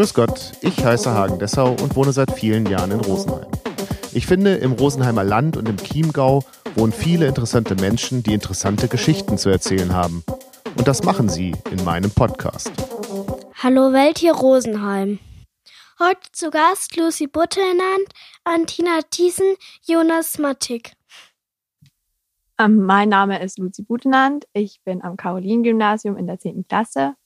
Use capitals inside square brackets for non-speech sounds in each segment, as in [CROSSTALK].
Grüß Gott, ich heiße Hagen Dessau und wohne seit vielen Jahren in Rosenheim. Ich finde, im Rosenheimer Land und im Chiemgau wohnen viele interessante Menschen, die interessante Geschichten zu erzählen haben. Und das machen sie in meinem Podcast. Hallo Welt hier Rosenheim. Heute zu Gast Lucy Buttenand, Antina Thiesen, Jonas Mattig. Ähm, mein Name ist Lucy Butenand. Ich bin am Caroline-Gymnasium in der 10. Klasse.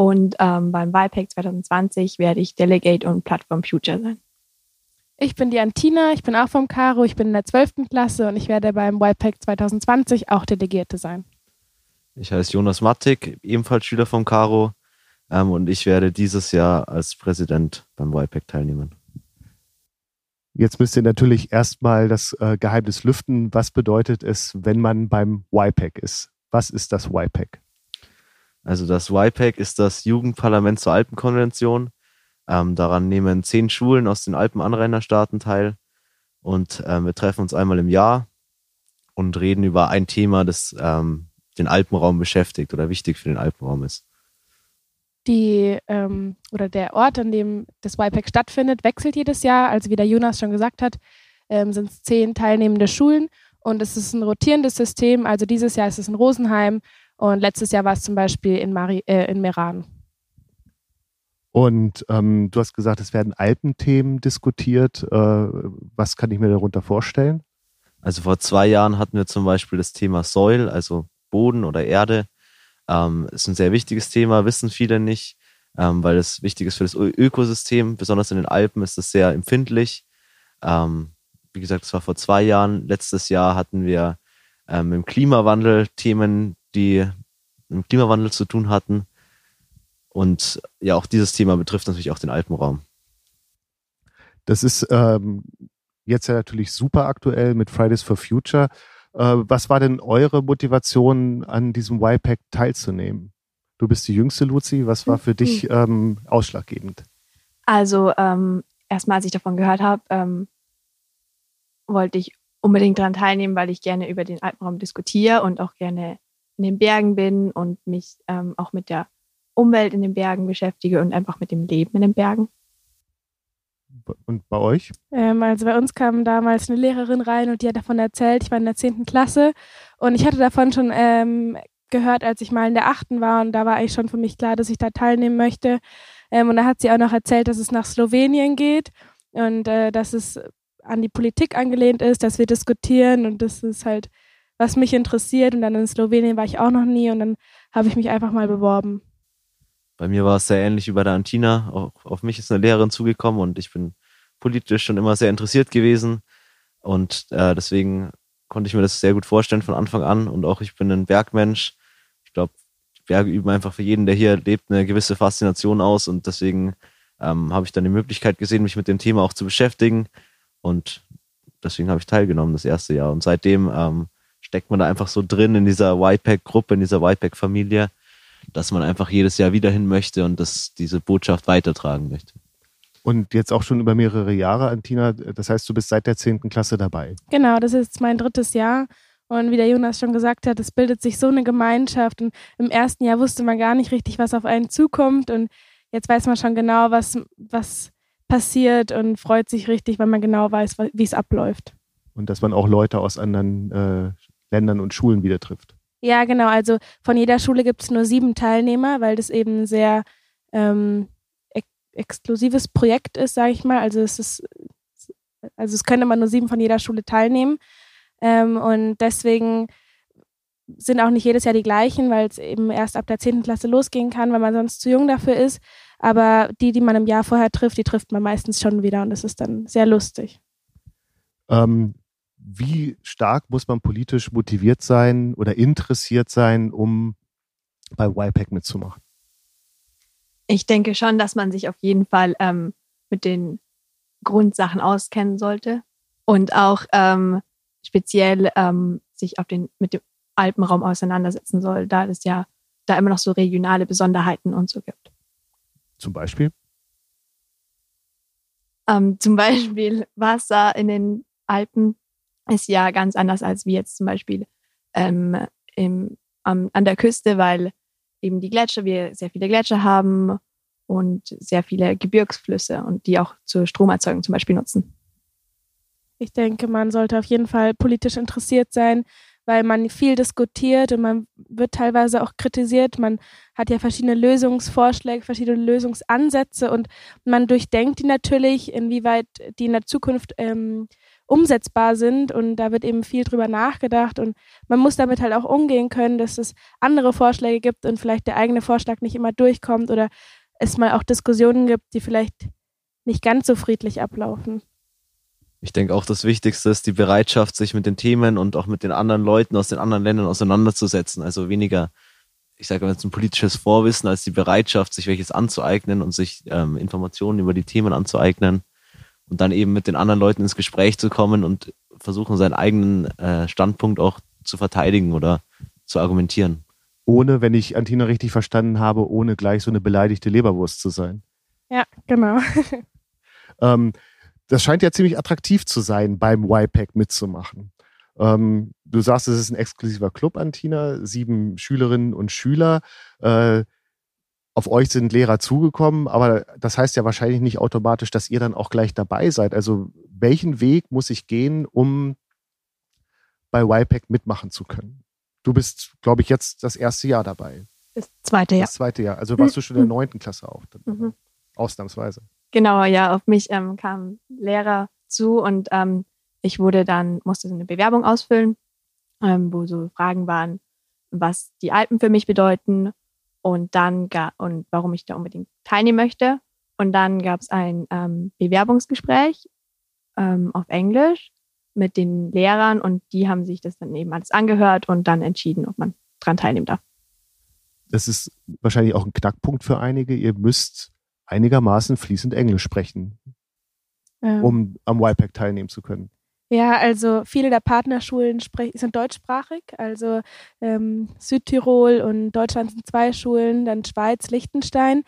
Und ähm, beim WIPAC 2020 werde ich Delegate und Plattform Future sein. Ich bin die Antina, ich bin auch vom Caro, ich bin in der 12. Klasse und ich werde beim WIPAC 2020 auch Delegierte sein. Ich heiße Jonas Mattig, ebenfalls Schüler vom Caro ähm, und ich werde dieses Jahr als Präsident beim WIPAC teilnehmen. Jetzt müsst ihr natürlich erstmal das äh, Geheimnis lüften. Was bedeutet es, wenn man beim YPAC ist? Was ist das YPAC? Also das YPAC ist das Jugendparlament zur Alpenkonvention. Ähm, daran nehmen zehn Schulen aus den Alpenanrainerstaaten teil. Und ähm, wir treffen uns einmal im Jahr und reden über ein Thema, das ähm, den Alpenraum beschäftigt oder wichtig für den Alpenraum ist die ähm, oder der Ort, an dem das YPAC stattfindet, wechselt jedes Jahr. Also wie der Jonas schon gesagt hat, ähm, sind es zehn teilnehmende Schulen und es ist ein rotierendes System. Also dieses Jahr ist es in Rosenheim und letztes Jahr war es zum Beispiel in, Mari äh, in Meran. Und ähm, du hast gesagt, es werden Alpenthemen diskutiert. Äh, was kann ich mir darunter vorstellen? Also vor zwei Jahren hatten wir zum Beispiel das Thema Soil, also Boden oder Erde. Ähm, ist ein sehr wichtiges Thema, wissen viele nicht, ähm, weil es wichtig ist für das Ökosystem. Besonders in den Alpen ist es sehr empfindlich. Ähm, wie gesagt, es war vor zwei Jahren. Letztes Jahr hatten wir ähm, im Klimawandel Themen, die mit dem Klimawandel zu tun hatten. Und ja, auch dieses Thema betrifft natürlich auch den Alpenraum. Das ist ähm, jetzt ja natürlich super aktuell mit Fridays for Future. Äh, was war denn eure Motivation, an diesem YPAC teilzunehmen? Du bist die jüngste, Luzi. Was war für dich mhm. ähm, ausschlaggebend? Also ähm, erstmal, als ich davon gehört habe, ähm, wollte ich unbedingt daran teilnehmen, weil ich gerne über den Alpenraum diskutiere und auch gerne in den Bergen bin und mich ähm, auch mit der Umwelt in den Bergen beschäftige und einfach mit dem Leben in den Bergen. Und bei euch? Ähm, also bei uns kam damals eine Lehrerin rein und die hat davon erzählt, ich war in der 10. Klasse und ich hatte davon schon ähm, gehört, als ich mal in der 8. war und da war eigentlich schon für mich klar, dass ich da teilnehmen möchte. Ähm, und da hat sie auch noch erzählt, dass es nach Slowenien geht und äh, dass es an die Politik angelehnt ist, dass wir diskutieren und das ist halt, was mich interessiert. Und dann in Slowenien war ich auch noch nie und dann habe ich mich einfach mal beworben. Bei mir war es sehr ähnlich wie bei der Antina. Auch auf mich ist eine Lehrerin zugekommen und ich bin politisch schon immer sehr interessiert gewesen. Und äh, deswegen konnte ich mir das sehr gut vorstellen von Anfang an. Und auch ich bin ein Bergmensch. Ich glaube, Berge üben einfach für jeden, der hier lebt, eine gewisse Faszination aus. Und deswegen ähm, habe ich dann die Möglichkeit gesehen, mich mit dem Thema auch zu beschäftigen. Und deswegen habe ich teilgenommen das erste Jahr. Und seitdem ähm, steckt man da einfach so drin in dieser YPAC-Gruppe, in dieser YPAC-Familie dass man einfach jedes Jahr wieder hin möchte und dass diese Botschaft weitertragen möchte. Und jetzt auch schon über mehrere Jahre, Antina. Das heißt, du bist seit der 10. Klasse dabei. Genau, das ist mein drittes Jahr. Und wie der Jonas schon gesagt hat, es bildet sich so eine Gemeinschaft. Und im ersten Jahr wusste man gar nicht richtig, was auf einen zukommt. Und jetzt weiß man schon genau, was, was passiert und freut sich richtig, weil man genau weiß, wie es abläuft. Und dass man auch Leute aus anderen äh, Ländern und Schulen wieder trifft. Ja, genau. Also von jeder Schule gibt es nur sieben Teilnehmer, weil das eben ein sehr ähm, ex exklusives Projekt ist, sage ich mal. Also es ist, also es können immer nur sieben von jeder Schule teilnehmen. Ähm, und deswegen sind auch nicht jedes Jahr die gleichen, weil es eben erst ab der 10. Klasse losgehen kann, weil man sonst zu jung dafür ist. Aber die, die man im Jahr vorher trifft, die trifft man meistens schon wieder und das ist dann sehr lustig. Ähm, wie stark muss man politisch motiviert sein oder interessiert sein, um bei YPAC mitzumachen? Ich denke schon, dass man sich auf jeden Fall ähm, mit den Grundsachen auskennen sollte und auch ähm, speziell ähm, sich auf den, mit dem Alpenraum auseinandersetzen soll, da es ja da immer noch so regionale Besonderheiten und so gibt. Zum Beispiel? Ähm, zum Beispiel Wasser in den Alpen ist ja ganz anders als wie jetzt zum Beispiel ähm, im, um, an der Küste, weil eben die Gletscher, wir sehr viele Gletscher haben und sehr viele Gebirgsflüsse und die auch zur Stromerzeugung zum Beispiel nutzen. Ich denke, man sollte auf jeden Fall politisch interessiert sein, weil man viel diskutiert und man wird teilweise auch kritisiert. Man hat ja verschiedene Lösungsvorschläge, verschiedene Lösungsansätze und man durchdenkt die natürlich, inwieweit die in der Zukunft ähm, umsetzbar sind und da wird eben viel drüber nachgedacht und man muss damit halt auch umgehen können, dass es andere Vorschläge gibt und vielleicht der eigene Vorschlag nicht immer durchkommt oder es mal auch Diskussionen gibt, die vielleicht nicht ganz so friedlich ablaufen. Ich denke auch das Wichtigste ist die Bereitschaft, sich mit den Themen und auch mit den anderen Leuten aus den anderen Ländern auseinanderzusetzen. Also weniger, ich sage mal jetzt ein politisches Vorwissen, als die Bereitschaft, sich welches anzueignen und sich ähm, Informationen über die Themen anzueignen und dann eben mit den anderen Leuten ins Gespräch zu kommen und versuchen, seinen eigenen äh, Standpunkt auch zu verteidigen oder zu argumentieren. Ohne, wenn ich Antina richtig verstanden habe, ohne gleich so eine beleidigte Leberwurst zu sein. Ja, genau. [LAUGHS] ähm, das scheint ja ziemlich attraktiv zu sein, beim YPAC mitzumachen. Ähm, du sagst, es ist ein exklusiver Club, Antina, sieben Schülerinnen und Schüler. Äh, auf euch sind Lehrer zugekommen, aber das heißt ja wahrscheinlich nicht automatisch, dass ihr dann auch gleich dabei seid. Also welchen Weg muss ich gehen, um bei YPAC mitmachen zu können? Du bist, glaube ich, jetzt das erste Jahr dabei. Das zweite Jahr. Das zweite Jahr. Also warst du schon in der mhm. neunten Klasse auch. Mhm. Ausnahmsweise. Genau, ja, auf mich ähm, kam Lehrer zu und ähm, ich wurde dann, musste eine Bewerbung ausfüllen, ähm, wo so Fragen waren, was die Alpen für mich bedeuten und dann und warum ich da unbedingt teilnehmen möchte. Und dann gab es ein ähm, Bewerbungsgespräch ähm, auf Englisch mit den Lehrern und die haben sich das dann eben alles angehört und dann entschieden, ob man dran teilnehmen darf. Das ist wahrscheinlich auch ein Knackpunkt für einige. Ihr müsst einigermaßen fließend Englisch sprechen, ja. um am YPAC teilnehmen zu können. Ja, also viele der Partnerschulen sind deutschsprachig, also ähm, Südtirol und Deutschland sind zwei Schulen, dann Schweiz, Liechtenstein.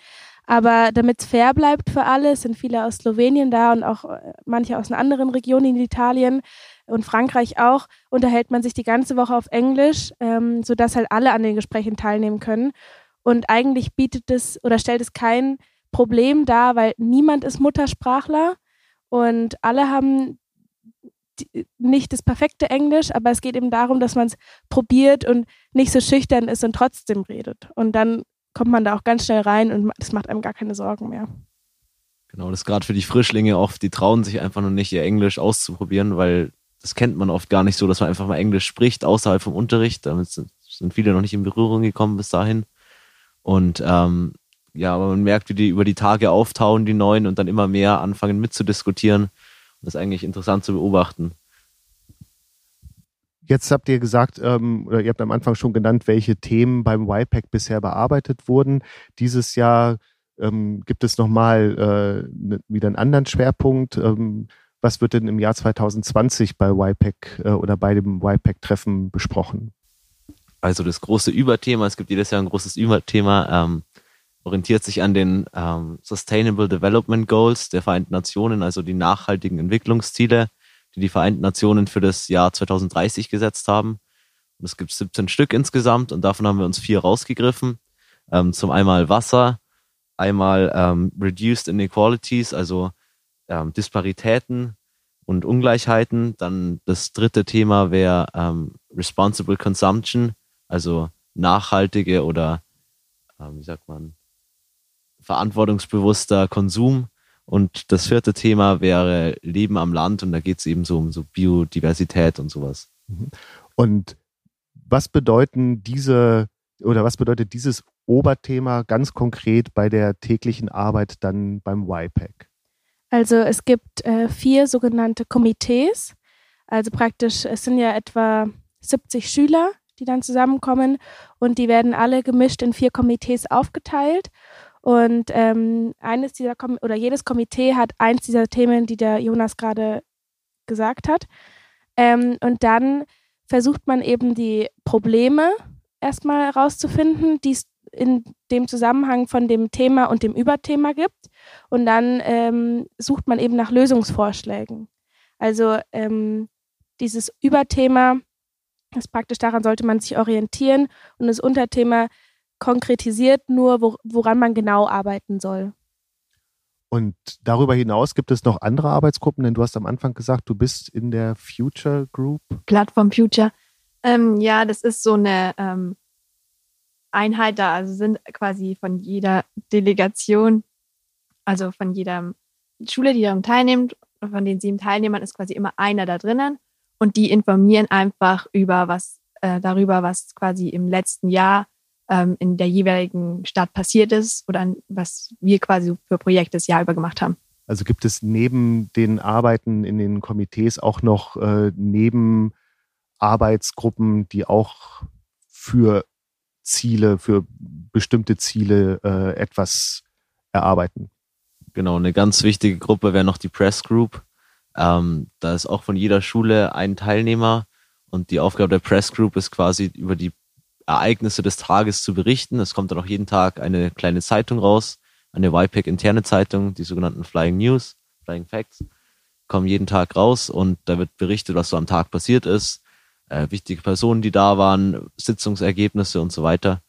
Aber damit es fair bleibt für alle, sind viele aus Slowenien da und auch äh, manche aus einer anderen Region in Italien und Frankreich auch, unterhält man sich die ganze Woche auf Englisch, ähm, sodass halt alle an den Gesprächen teilnehmen können. Und eigentlich bietet es oder stellt es kein Problem dar, weil niemand ist Muttersprachler und alle haben nicht das perfekte Englisch, aber es geht eben darum, dass man es probiert und nicht so schüchtern ist und trotzdem redet. Und dann kommt man da auch ganz schnell rein und das macht einem gar keine Sorgen mehr. Genau, das ist gerade für die Frischlinge oft, die trauen sich einfach noch nicht, ihr Englisch auszuprobieren, weil das kennt man oft gar nicht so, dass man einfach mal Englisch spricht, außerhalb vom Unterricht. Damit sind viele noch nicht in Berührung gekommen bis dahin. Und ähm, ja, aber man merkt, wie die über die Tage auftauen, die neuen, und dann immer mehr anfangen mitzudiskutieren. Das ist eigentlich interessant zu beobachten. Jetzt habt ihr gesagt, ähm, oder ihr habt am Anfang schon genannt, welche Themen beim YPAC bisher bearbeitet wurden. Dieses Jahr ähm, gibt es nochmal äh, ne, wieder einen anderen Schwerpunkt. Ähm, was wird denn im Jahr 2020 bei YPAC äh, oder bei dem YPAC-Treffen besprochen? Also das große Überthema, es gibt jedes Jahr ein großes Überthema, ähm, orientiert sich an den ähm, Sustainable Development Goals der Vereinten Nationen, also die nachhaltigen Entwicklungsziele, die die Vereinten Nationen für das Jahr 2030 gesetzt haben. Und es gibt 17 Stück insgesamt und davon haben wir uns vier rausgegriffen. Ähm, zum einmal Wasser, einmal ähm, Reduced Inequalities, also ähm, Disparitäten und Ungleichheiten. Dann das dritte Thema wäre ähm, Responsible Consumption, also nachhaltige oder, ähm, wie sagt man, verantwortungsbewusster Konsum. Und das vierte Thema wäre Leben am Land und da geht es eben so um so Biodiversität und sowas. Mhm. Und was bedeuten diese oder was bedeutet dieses Oberthema ganz konkret bei der täglichen Arbeit dann beim YPAC? Also es gibt äh, vier sogenannte Komitees. Also praktisch, es sind ja etwa 70 Schüler, die dann zusammenkommen und die werden alle gemischt in vier Komitees aufgeteilt. Und ähm, eines dieser Kom oder jedes Komitee hat eins dieser Themen, die der Jonas gerade gesagt hat. Ähm, und dann versucht man eben die Probleme erstmal herauszufinden, die es in dem Zusammenhang von dem Thema und dem Überthema gibt. Und dann ähm, sucht man eben nach Lösungsvorschlägen. Also ähm, dieses Überthema, das praktisch daran sollte man sich orientieren und das Unterthema konkretisiert nur, wo, woran man genau arbeiten soll. Und darüber hinaus gibt es noch andere Arbeitsgruppen, denn du hast am Anfang gesagt, du bist in der Future Group. Plattform Future. Ähm, ja, das ist so eine ähm, Einheit da, also sind quasi von jeder Delegation, also von jeder Schule, die daran teilnimmt, von den sieben Teilnehmern ist quasi immer einer da drinnen und die informieren einfach über was, äh, darüber, was quasi im letzten Jahr ähm, in der jeweiligen Stadt passiert ist oder was wir quasi für Projekte das Jahr über gemacht haben. Also gibt es neben den Arbeiten in den Komitees auch noch äh, Nebenarbeitsgruppen, die auch für Ziele, für bestimmte Ziele äh, etwas erarbeiten? Genau, eine ganz wichtige Gruppe wäre noch die Press Group. Ähm, da ist auch von jeder Schule ein Teilnehmer und die Aufgabe der Press Group ist quasi über die Ereignisse des Tages zu berichten. Es kommt dann auch jeden Tag eine kleine Zeitung raus, eine YPAC interne Zeitung, die sogenannten Flying News, Flying Facts, kommen jeden Tag raus und da wird berichtet, was so am Tag passiert ist, äh, wichtige Personen, die da waren, Sitzungsergebnisse und so weiter.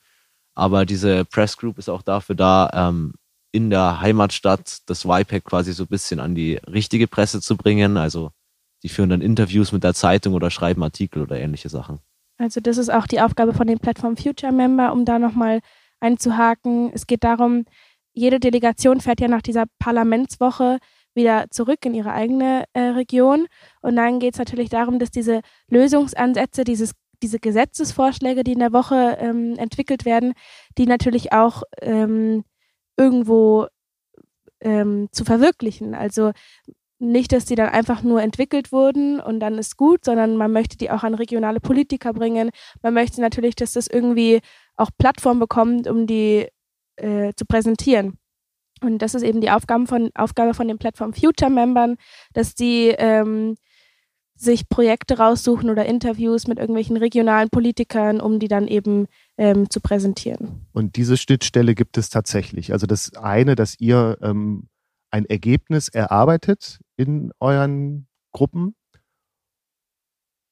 Aber diese Press Group ist auch dafür da, ähm, in der Heimatstadt das YPAC quasi so ein bisschen an die richtige Presse zu bringen. Also die führen dann Interviews mit der Zeitung oder schreiben Artikel oder ähnliche Sachen. Also das ist auch die Aufgabe von den Plattform Future Member, um da nochmal einzuhaken. Es geht darum, jede Delegation fährt ja nach dieser Parlamentswoche wieder zurück in ihre eigene äh, Region. Und dann geht es natürlich darum, dass diese Lösungsansätze, dieses, diese Gesetzesvorschläge, die in der Woche ähm, entwickelt werden, die natürlich auch ähm, irgendwo ähm, zu verwirklichen. Also nicht, dass die dann einfach nur entwickelt wurden und dann ist gut, sondern man möchte die auch an regionale Politiker bringen. Man möchte natürlich, dass das irgendwie auch Plattform bekommt, um die äh, zu präsentieren. Und das ist eben die Aufgabe von, Aufgabe von den Plattform Future Membern, dass die ähm, sich Projekte raussuchen oder Interviews mit irgendwelchen regionalen Politikern, um die dann eben ähm, zu präsentieren. Und diese Schnittstelle gibt es tatsächlich. Also das eine, dass ihr ähm, ein Ergebnis erarbeitet in euren Gruppen.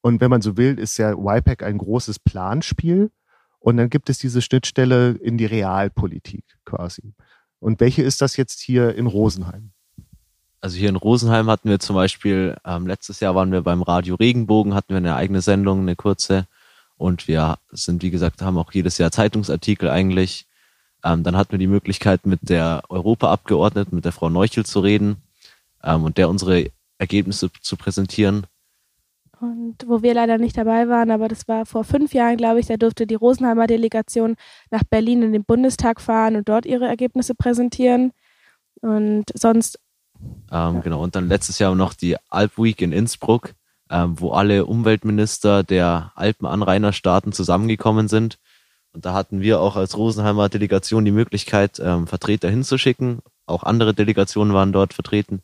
Und wenn man so will, ist ja YPAC ein großes Planspiel. Und dann gibt es diese Schnittstelle in die Realpolitik quasi. Und welche ist das jetzt hier in Rosenheim? Also hier in Rosenheim hatten wir zum Beispiel, ähm, letztes Jahr waren wir beim Radio Regenbogen, hatten wir eine eigene Sendung, eine kurze. Und wir sind, wie gesagt, haben auch jedes Jahr Zeitungsartikel eigentlich ähm, dann hatten wir die Möglichkeit, mit der Europaabgeordneten, mit der Frau Neuchel zu reden ähm, und der unsere Ergebnisse zu präsentieren. Und wo wir leider nicht dabei waren, aber das war vor fünf Jahren, glaube ich, da durfte die Rosenheimer Delegation nach Berlin in den Bundestag fahren und dort ihre Ergebnisse präsentieren. Und sonst. Ähm, ja. Genau, und dann letztes Jahr noch die Alp Week in Innsbruck, ähm, wo alle Umweltminister der Alpenanrainerstaaten zusammengekommen sind und da hatten wir auch als Rosenheimer Delegation die Möglichkeit, ähm, Vertreter hinzuschicken. Auch andere Delegationen waren dort vertreten.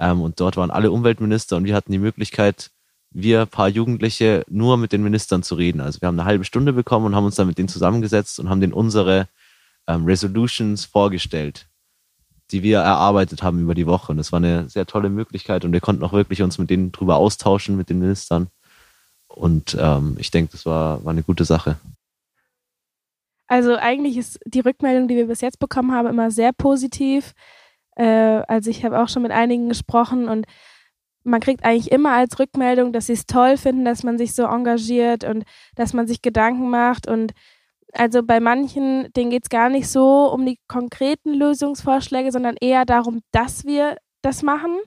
Ähm, und dort waren alle Umweltminister und wir hatten die Möglichkeit, wir paar Jugendliche nur mit den Ministern zu reden. Also wir haben eine halbe Stunde bekommen und haben uns dann mit denen zusammengesetzt und haben denen unsere ähm, Resolutions vorgestellt, die wir erarbeitet haben über die Woche. Und das war eine sehr tolle Möglichkeit und wir konnten auch wirklich uns mit denen drüber austauschen, mit den Ministern. Und ähm, ich denke, das war, war eine gute Sache. Also eigentlich ist die Rückmeldung, die wir bis jetzt bekommen haben, immer sehr positiv. Äh, also ich habe auch schon mit einigen gesprochen und man kriegt eigentlich immer als Rückmeldung, dass sie es toll finden, dass man sich so engagiert und dass man sich Gedanken macht. Und also bei manchen, denen geht es gar nicht so um die konkreten Lösungsvorschläge, sondern eher darum, dass wir das machen.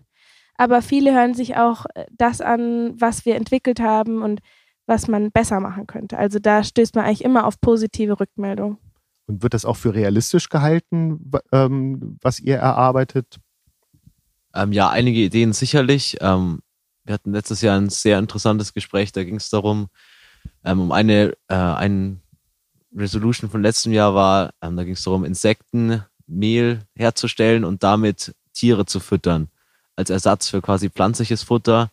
Aber viele hören sich auch äh, das an, was wir entwickelt haben und was man besser machen könnte. Also da stößt man eigentlich immer auf positive Rückmeldungen. Und wird das auch für realistisch gehalten, ähm, was ihr erarbeitet? Ähm, ja, einige Ideen sicherlich. Ähm, wir hatten letztes Jahr ein sehr interessantes Gespräch, da ging es darum, ähm, um eine, äh, ein Resolution von letztem Jahr war, ähm, da ging es darum, Insektenmehl herzustellen und damit Tiere zu füttern, als Ersatz für quasi pflanzliches Futter,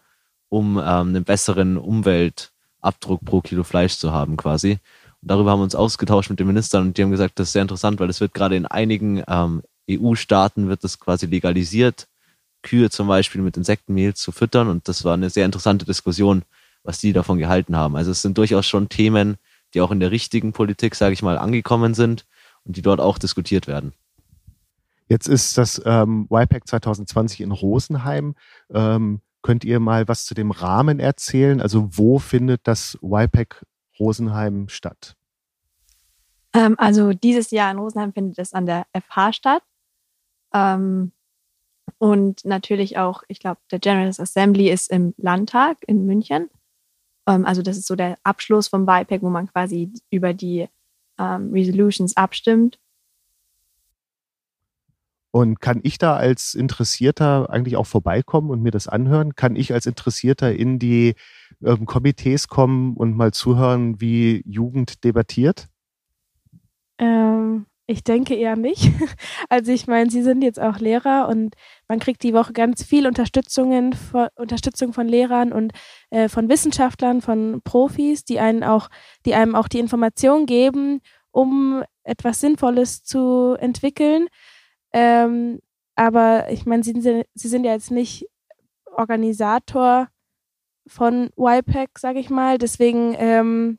um ähm, einen besseren Umwelt Abdruck pro Kilo Fleisch zu haben quasi. Darüber haben wir uns ausgetauscht mit den Ministern und die haben gesagt, das ist sehr interessant, weil es wird gerade in einigen ähm, EU-Staaten wird das quasi legalisiert, Kühe zum Beispiel mit Insektenmehl zu füttern und das war eine sehr interessante Diskussion, was die davon gehalten haben. Also es sind durchaus schon Themen, die auch in der richtigen Politik, sage ich mal, angekommen sind und die dort auch diskutiert werden. Jetzt ist das ähm, YPAC 2020 in Rosenheim. Ähm, könnt ihr mal was zu dem Rahmen erzählen? Also wo findet das YPAC Rosenheim statt? Ähm, also dieses Jahr in Rosenheim findet es an der FH statt. Ähm, und natürlich auch, ich glaube, der General Assembly ist im Landtag in München. Ähm, also das ist so der Abschluss vom BIPAC, wo man quasi über die ähm, Resolutions abstimmt. Und kann ich da als Interessierter eigentlich auch vorbeikommen und mir das anhören? Kann ich als Interessierter in die ähm, Komitees kommen und mal zuhören, wie Jugend debattiert? Ähm, ich denke eher nicht. [LAUGHS] Also ich meine, Sie sind jetzt auch Lehrer und man kriegt die Woche ganz viel Unterstützungen, von, Unterstützung von Lehrern und äh, von Wissenschaftlern, von Profis, die einen auch, die einem auch die Information geben, um etwas Sinnvolles zu entwickeln. Ähm, aber ich meine, Sie, Sie sind ja jetzt nicht Organisator von YPAC, sage ich mal. Deswegen ähm,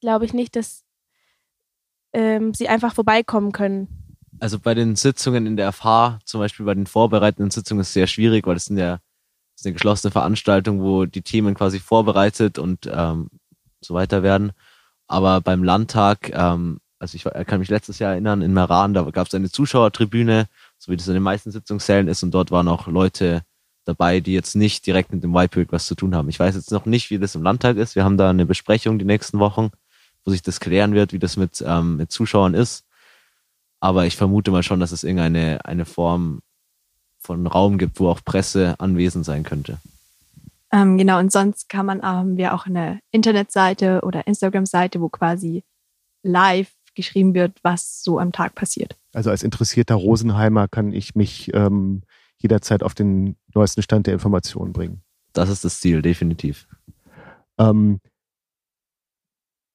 glaube ich nicht, dass ähm, sie einfach vorbeikommen können. Also bei den Sitzungen in der FH, zum Beispiel bei den vorbereitenden Sitzungen, ist es sehr schwierig, weil das ist eine geschlossene Veranstaltung, wo die Themen quasi vorbereitet und ähm, so weiter werden. Aber beim Landtag, ähm, also ich kann mich letztes Jahr erinnern, in Meran, da gab es eine Zuschauertribüne, so wie das in den meisten Sitzungssälen ist, und dort waren auch Leute dabei, die jetzt nicht direkt mit dem YPIC was zu tun haben. Ich weiß jetzt noch nicht, wie das im Landtag ist. Wir haben da eine Besprechung die nächsten Wochen wo sich das klären wird, wie das mit, ähm, mit Zuschauern ist. Aber ich vermute mal schon, dass es irgendeine eine Form von Raum gibt, wo auch Presse anwesend sein könnte. Ähm, genau, und sonst kann man, haben wir auch eine Internetseite oder Instagram-Seite, wo quasi live geschrieben wird, was so am Tag passiert. Also als interessierter Rosenheimer kann ich mich ähm, jederzeit auf den neuesten Stand der Informationen bringen. Das ist das Ziel, definitiv. Ähm,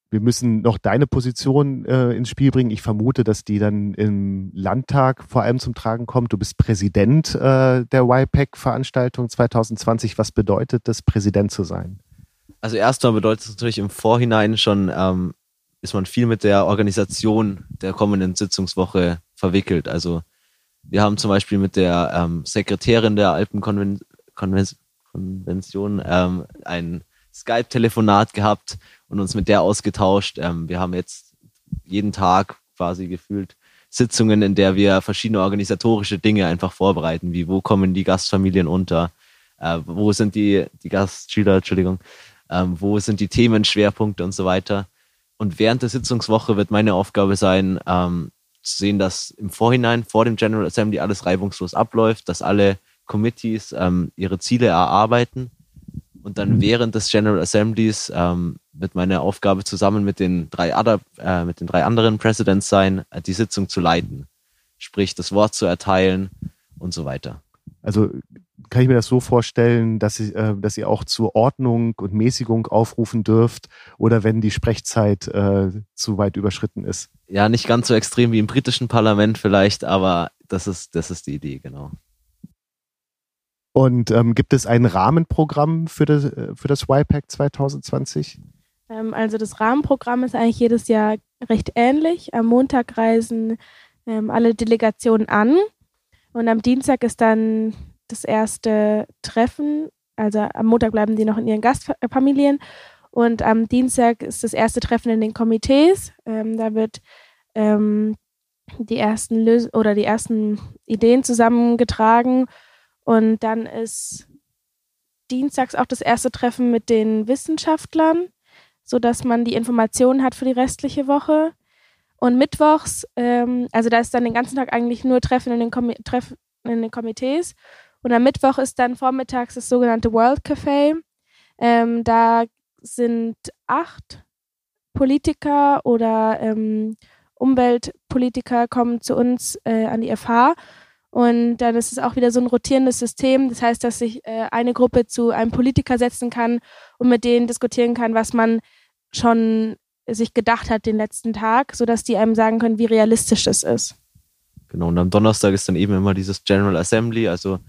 wir müssen noch deine Position äh, ins Spiel bringen. Ich vermute, dass die dann im Landtag vor allem zum Tragen kommt. Du bist Präsident äh, der YPEC-Veranstaltung 2020. Was bedeutet das, Präsident zu sein? Also erstmal bedeutet es natürlich im Vorhinein schon, ähm, ist man viel mit der Organisation der kommenden Sitzungswoche verwickelt. Also wir haben zum Beispiel mit der ähm, Sekretärin der Alpenkonvention ähm, ein Skype-Telefonat gehabt und uns mit der ausgetauscht. Ähm, wir haben jetzt jeden Tag quasi gefühlt Sitzungen, in der wir verschiedene organisatorische Dinge einfach vorbereiten, wie wo kommen die Gastfamilien unter, äh, wo sind die, die Gastschüler, Entschuldigung, ähm, wo sind die Themenschwerpunkte und so weiter. Und während der Sitzungswoche wird meine Aufgabe sein, ähm, sehen, dass im Vorhinein, vor dem General Assembly alles reibungslos abläuft, dass alle Committees ähm, ihre Ziele erarbeiten und dann während des General Assemblies ähm, wird meine Aufgabe zusammen mit den drei, other, äh, mit den drei anderen Presidents sein, äh, die Sitzung zu leiten. Sprich, das Wort zu erteilen und so weiter. Also kann ich mir das so vorstellen, dass, Sie, äh, dass ihr auch zur Ordnung und Mäßigung aufrufen dürft oder wenn die Sprechzeit äh, zu weit überschritten ist? Ja, nicht ganz so extrem wie im britischen Parlament vielleicht, aber das ist, das ist die Idee, genau. Und ähm, gibt es ein Rahmenprogramm für das, äh, für das YPAC 2020? Ähm, also das Rahmenprogramm ist eigentlich jedes Jahr recht ähnlich. Am Montag reisen ähm, alle Delegationen an und am Dienstag ist dann das erste Treffen. Also am Montag bleiben die noch in ihren Gastfamilien und am Dienstag ist das erste Treffen in den Komitees. Ähm, da wird ähm, die ersten Lös oder die ersten Ideen zusammengetragen und dann ist dienstags auch das erste Treffen mit den Wissenschaftlern, sodass man die Informationen hat für die restliche Woche. Und mittwochs, ähm, also da ist dann den ganzen Tag eigentlich nur Treffen in den, Kom Treffen in den Komitees. Und am Mittwoch ist dann vormittags das sogenannte World Café. Ähm, da sind acht Politiker oder ähm, Umweltpolitiker kommen zu uns äh, an die FH und dann ist es auch wieder so ein rotierendes System. Das heißt, dass sich äh, eine Gruppe zu einem Politiker setzen kann und mit denen diskutieren kann, was man schon sich gedacht hat den letzten Tag, sodass die einem sagen können, wie realistisch das ist. Genau, und am Donnerstag ist dann eben immer dieses General Assembly, also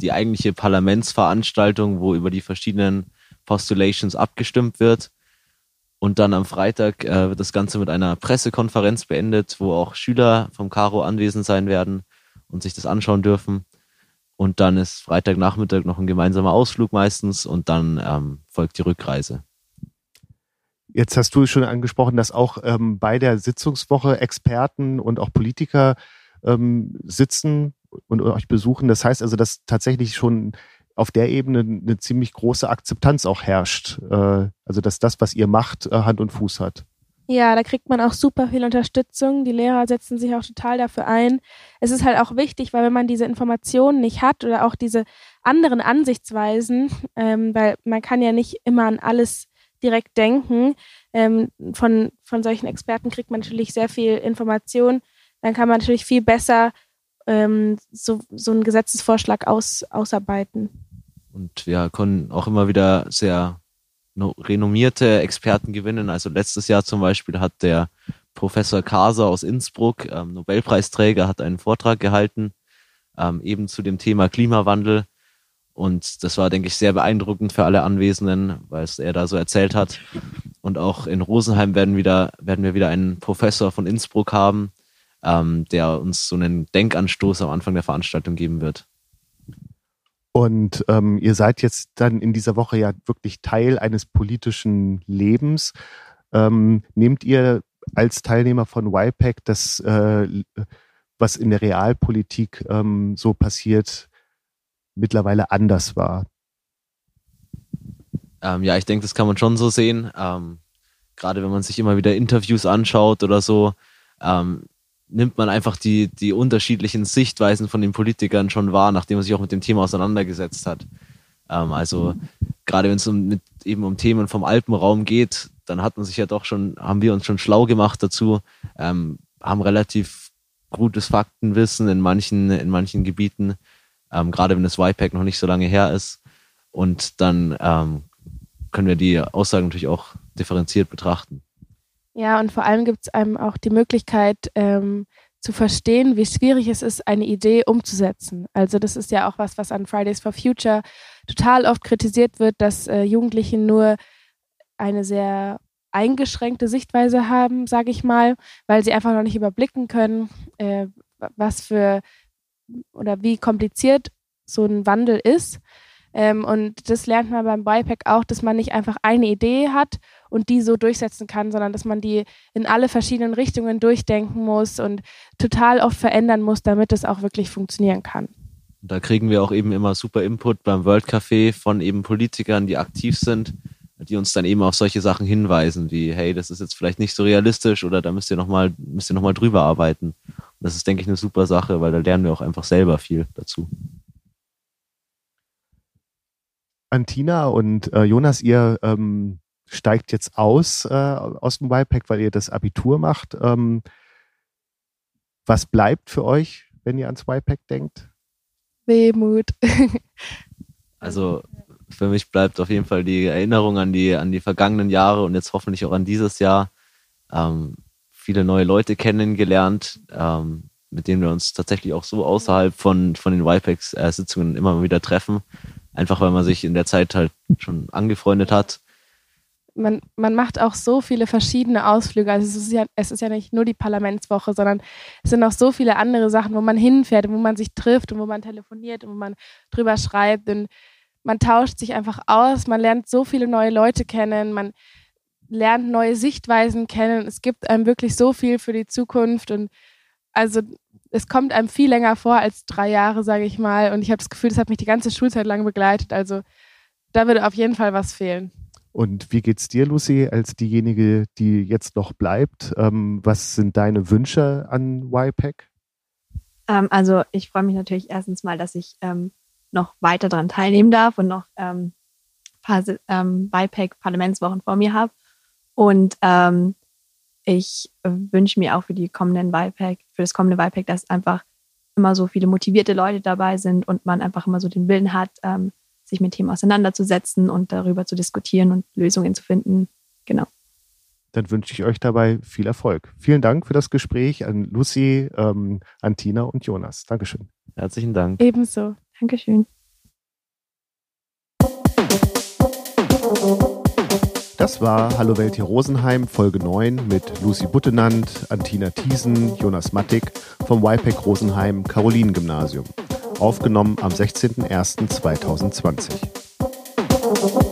die eigentliche Parlamentsveranstaltung, wo über die verschiedenen Postulations abgestimmt wird. Und dann am Freitag äh, wird das Ganze mit einer Pressekonferenz beendet, wo auch Schüler vom Caro anwesend sein werden und sich das anschauen dürfen. Und dann ist Freitagnachmittag noch ein gemeinsamer Ausflug meistens und dann ähm, folgt die Rückreise. Jetzt hast du schon angesprochen, dass auch ähm, bei der Sitzungswoche Experten und auch Politiker ähm, sitzen und euch besuchen. Das heißt also, dass tatsächlich schon auf der Ebene eine ziemlich große Akzeptanz auch herrscht. Äh, also dass das, was ihr macht, äh, Hand und Fuß hat. Ja, da kriegt man auch super viel Unterstützung. Die Lehrer setzen sich auch total dafür ein. Es ist halt auch wichtig, weil wenn man diese Informationen nicht hat oder auch diese anderen Ansichtsweisen, ähm, weil man kann ja nicht immer an alles direkt denken. Ähm, von, von solchen Experten kriegt man natürlich sehr viel Information. Dann kann man natürlich viel besser ähm, so, so einen Gesetzesvorschlag aus, ausarbeiten. Und wir können auch immer wieder sehr renommierte Experten gewinnen. Also letztes Jahr zum Beispiel hat der Professor Kaser aus Innsbruck, ähm, Nobelpreisträger, hat einen Vortrag gehalten, ähm, eben zu dem Thema Klimawandel. Und das war, denke ich, sehr beeindruckend für alle Anwesenden, weil es er da so erzählt hat. Und auch in Rosenheim werden, wieder, werden wir wieder einen Professor von Innsbruck haben, ähm, der uns so einen Denkanstoß am Anfang der Veranstaltung geben wird. Und ähm, ihr seid jetzt dann in dieser Woche ja wirklich Teil eines politischen Lebens. Ähm, nehmt ihr als Teilnehmer von YPAC das, äh, was in der Realpolitik ähm, so passiert, mittlerweile anders war. Ähm, ja, ich denke, das kann man schon so sehen. Ähm, Gerade wenn man sich immer wieder Interviews anschaut oder so, ähm, nimmt man einfach die, die unterschiedlichen Sichtweisen von den Politikern schon wahr, nachdem man sich auch mit dem Thema auseinandergesetzt hat. Ähm, also gerade wenn es um, eben um Themen vom Alpenraum geht, dann hat man sich ja doch schon, haben wir uns schon schlau gemacht dazu, ähm, haben relativ gutes Faktenwissen in manchen, in manchen Gebieten ähm, gerade wenn das YPAC noch nicht so lange her ist. Und dann ähm, können wir die Aussagen natürlich auch differenziert betrachten. Ja, und vor allem gibt es einem auch die Möglichkeit ähm, zu verstehen, wie schwierig es ist, eine Idee umzusetzen. Also das ist ja auch was, was an Fridays for Future total oft kritisiert wird, dass äh, Jugendliche nur eine sehr eingeschränkte Sichtweise haben, sage ich mal, weil sie einfach noch nicht überblicken können, äh, was für oder wie kompliziert so ein Wandel ist. Ähm, und das lernt man beim BIPAC auch, dass man nicht einfach eine Idee hat und die so durchsetzen kann, sondern dass man die in alle verschiedenen Richtungen durchdenken muss und total oft verändern muss, damit es auch wirklich funktionieren kann. Da kriegen wir auch eben immer super Input beim World Café von eben Politikern, die aktiv sind, die uns dann eben auf solche Sachen hinweisen, wie, hey, das ist jetzt vielleicht nicht so realistisch oder da müsst ihr nochmal, müsst ihr nochmal drüber arbeiten. Das ist, denke ich, eine super Sache, weil da lernen wir auch einfach selber viel dazu. Antina und äh, Jonas, ihr ähm, steigt jetzt aus äh, aus dem YPAC, weil ihr das Abitur macht. Ähm, was bleibt für euch, wenn ihr ans YPAC denkt? Wehmut. [LAUGHS] also für mich bleibt auf jeden Fall die Erinnerung an die, an die vergangenen Jahre und jetzt hoffentlich auch an dieses Jahr. Ähm, viele neue Leute kennengelernt, ähm, mit denen wir uns tatsächlich auch so außerhalb von, von den YPEX-Sitzungen immer mal wieder treffen. Einfach weil man sich in der Zeit halt schon angefreundet hat. Man, man macht auch so viele verschiedene Ausflüge. Also es ist, ja, es ist ja nicht nur die Parlamentswoche, sondern es sind auch so viele andere Sachen, wo man hinfährt, wo man sich trifft und wo man telefoniert und wo man drüber schreibt. Und man tauscht sich einfach aus, man lernt so viele neue Leute kennen, man lernt neue Sichtweisen kennen. Es gibt einem wirklich so viel für die Zukunft und also es kommt einem viel länger vor als drei Jahre, sage ich mal. Und ich habe das Gefühl, das hat mich die ganze Schulzeit lang begleitet. Also da würde auf jeden Fall was fehlen. Und wie geht's dir, Lucy, als diejenige, die jetzt noch bleibt? Ähm, was sind deine Wünsche an YPAC? Ähm, also ich freue mich natürlich erstens mal, dass ich ähm, noch weiter daran teilnehmen darf und noch ähm, paar ähm, BIPAC-Parlamentswochen vor mir habe. Und ähm, ich wünsche mir auch für die kommenden Wahlpack, für das kommende Wahlpack, dass einfach immer so viele motivierte Leute dabei sind und man einfach immer so den Willen hat, ähm, sich mit Themen auseinanderzusetzen und darüber zu diskutieren und Lösungen zu finden. Genau. Dann wünsche ich euch dabei viel Erfolg. Vielen Dank für das Gespräch an Lucy, ähm, an Tina und Jonas. Dankeschön. Herzlichen Dank. Ebenso. Dankeschön. Das war Hallo Welt hier Rosenheim, Folge 9 mit Lucy Buttenand, Antina Thiesen, Jonas Mattig vom YPEC Rosenheim Caroline Gymnasium. Aufgenommen am 16.01.2020.